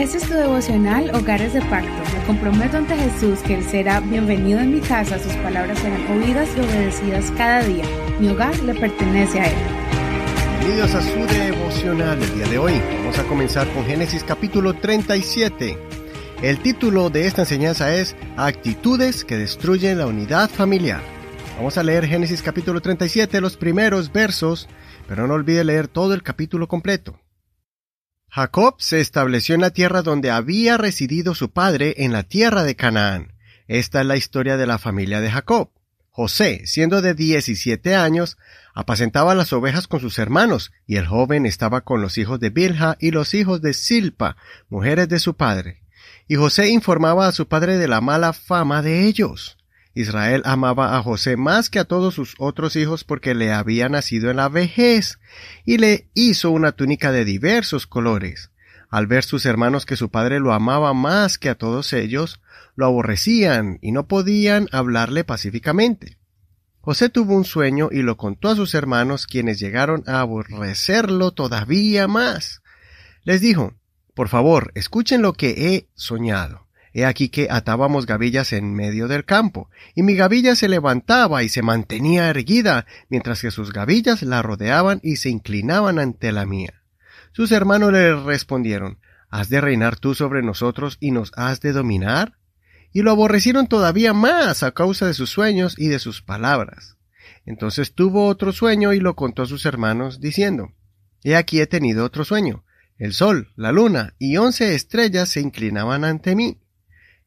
Este es tu devocional Hogares de Pacto. Me comprometo ante Jesús que Él será bienvenido en mi casa, sus palabras serán oídas y obedecidas cada día. Mi hogar le pertenece a Él. Bienvenidos a su devocional el día de hoy. Vamos a comenzar con Génesis capítulo 37. El título de esta enseñanza es Actitudes que destruyen la unidad familiar. Vamos a leer Génesis capítulo 37, los primeros versos, pero no olvide leer todo el capítulo completo. Jacob se estableció en la tierra donde había residido su padre, en la tierra de Canaán. Esta es la historia de la familia de Jacob. José, siendo de 17 años, apacentaba las ovejas con sus hermanos, y el joven estaba con los hijos de Bilha y los hijos de Silpa, mujeres de su padre. Y José informaba a su padre de la mala fama de ellos. Israel amaba a José más que a todos sus otros hijos porque le había nacido en la vejez, y le hizo una túnica de diversos colores. Al ver sus hermanos que su padre lo amaba más que a todos ellos, lo aborrecían y no podían hablarle pacíficamente. José tuvo un sueño y lo contó a sus hermanos, quienes llegaron a aborrecerlo todavía más. Les dijo, Por favor, escuchen lo que he soñado. He aquí que atábamos gavillas en medio del campo, y mi gavilla se levantaba y se mantenía erguida, mientras que sus gavillas la rodeaban y se inclinaban ante la mía. Sus hermanos le respondieron, ¿Has de reinar tú sobre nosotros y nos has de dominar? Y lo aborrecieron todavía más a causa de sus sueños y de sus palabras. Entonces tuvo otro sueño y lo contó a sus hermanos, diciendo, He aquí he tenido otro sueño. El sol, la luna y once estrellas se inclinaban ante mí.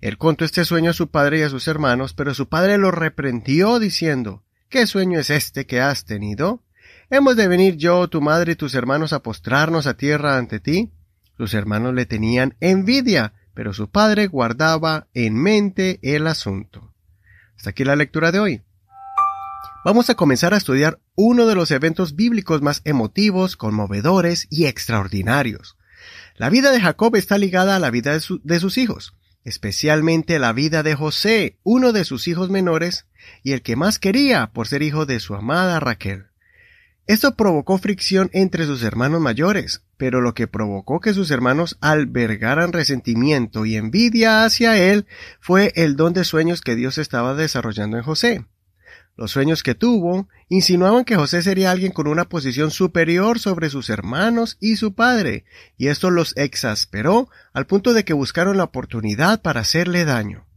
Él contó este sueño a su padre y a sus hermanos, pero su padre lo reprendió diciendo, ¿Qué sueño es este que has tenido? ¿Hemos de venir yo, tu madre y tus hermanos a postrarnos a tierra ante ti? Sus hermanos le tenían envidia, pero su padre guardaba en mente el asunto. Hasta aquí la lectura de hoy. Vamos a comenzar a estudiar uno de los eventos bíblicos más emotivos, conmovedores y extraordinarios. La vida de Jacob está ligada a la vida de, de sus hijos especialmente la vida de José, uno de sus hijos menores, y el que más quería por ser hijo de su amada Raquel. Esto provocó fricción entre sus hermanos mayores, pero lo que provocó que sus hermanos albergaran resentimiento y envidia hacia él fue el don de sueños que Dios estaba desarrollando en José. Los sueños que tuvo insinuaban que José sería alguien con una posición superior sobre sus hermanos y su padre, y esto los exasperó al punto de que buscaron la oportunidad para hacerle daño.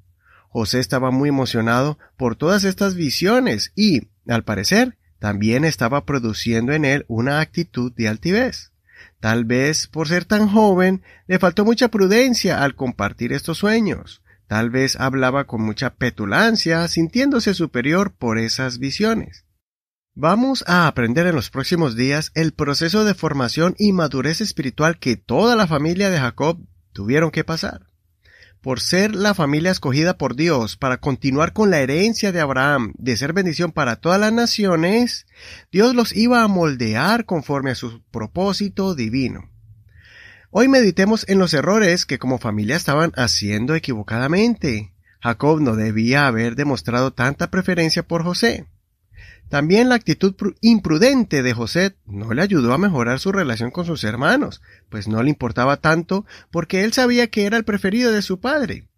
José estaba muy emocionado por todas estas visiones y, al parecer, también estaba produciendo en él una actitud de altivez. Tal vez por ser tan joven le faltó mucha prudencia al compartir estos sueños. Tal vez hablaba con mucha petulancia, sintiéndose superior por esas visiones. Vamos a aprender en los próximos días el proceso de formación y madurez espiritual que toda la familia de Jacob tuvieron que pasar. Por ser la familia escogida por Dios para continuar con la herencia de Abraham de ser bendición para todas las naciones, Dios los iba a moldear conforme a su propósito divino. Hoy meditemos en los errores que como familia estaban haciendo equivocadamente. Jacob no debía haber demostrado tanta preferencia por José. También la actitud imprudente de José no le ayudó a mejorar su relación con sus hermanos, pues no le importaba tanto porque él sabía que era el preferido de su padre.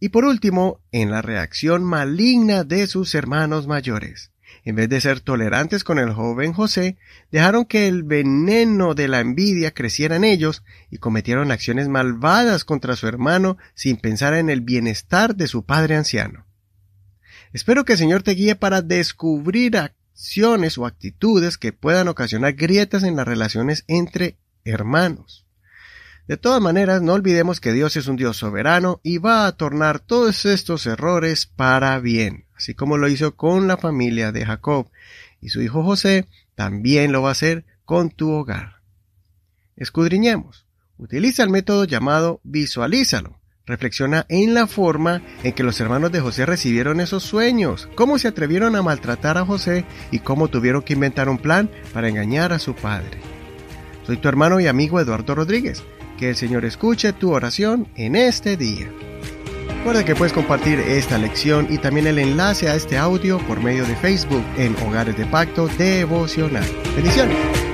Y por último, en la reacción maligna de sus hermanos mayores. En vez de ser tolerantes con el joven José, dejaron que el veneno de la envidia creciera en ellos y cometieron acciones malvadas contra su hermano sin pensar en el bienestar de su padre anciano. Espero que el Señor te guíe para descubrir acciones o actitudes que puedan ocasionar grietas en las relaciones entre hermanos. De todas maneras, no olvidemos que Dios es un Dios soberano y va a tornar todos estos errores para bien, así como lo hizo con la familia de Jacob y su hijo José, también lo va a hacer con tu hogar. Escudriñemos. Utiliza el método llamado visualízalo. Reflexiona en la forma en que los hermanos de José recibieron esos sueños, cómo se atrevieron a maltratar a José y cómo tuvieron que inventar un plan para engañar a su padre. Soy tu hermano y amigo Eduardo Rodríguez. Que el Señor escuche tu oración en este día. Recuerda que puedes compartir esta lección y también el enlace a este audio por medio de Facebook en Hogares de Pacto Devocional. Bendiciones.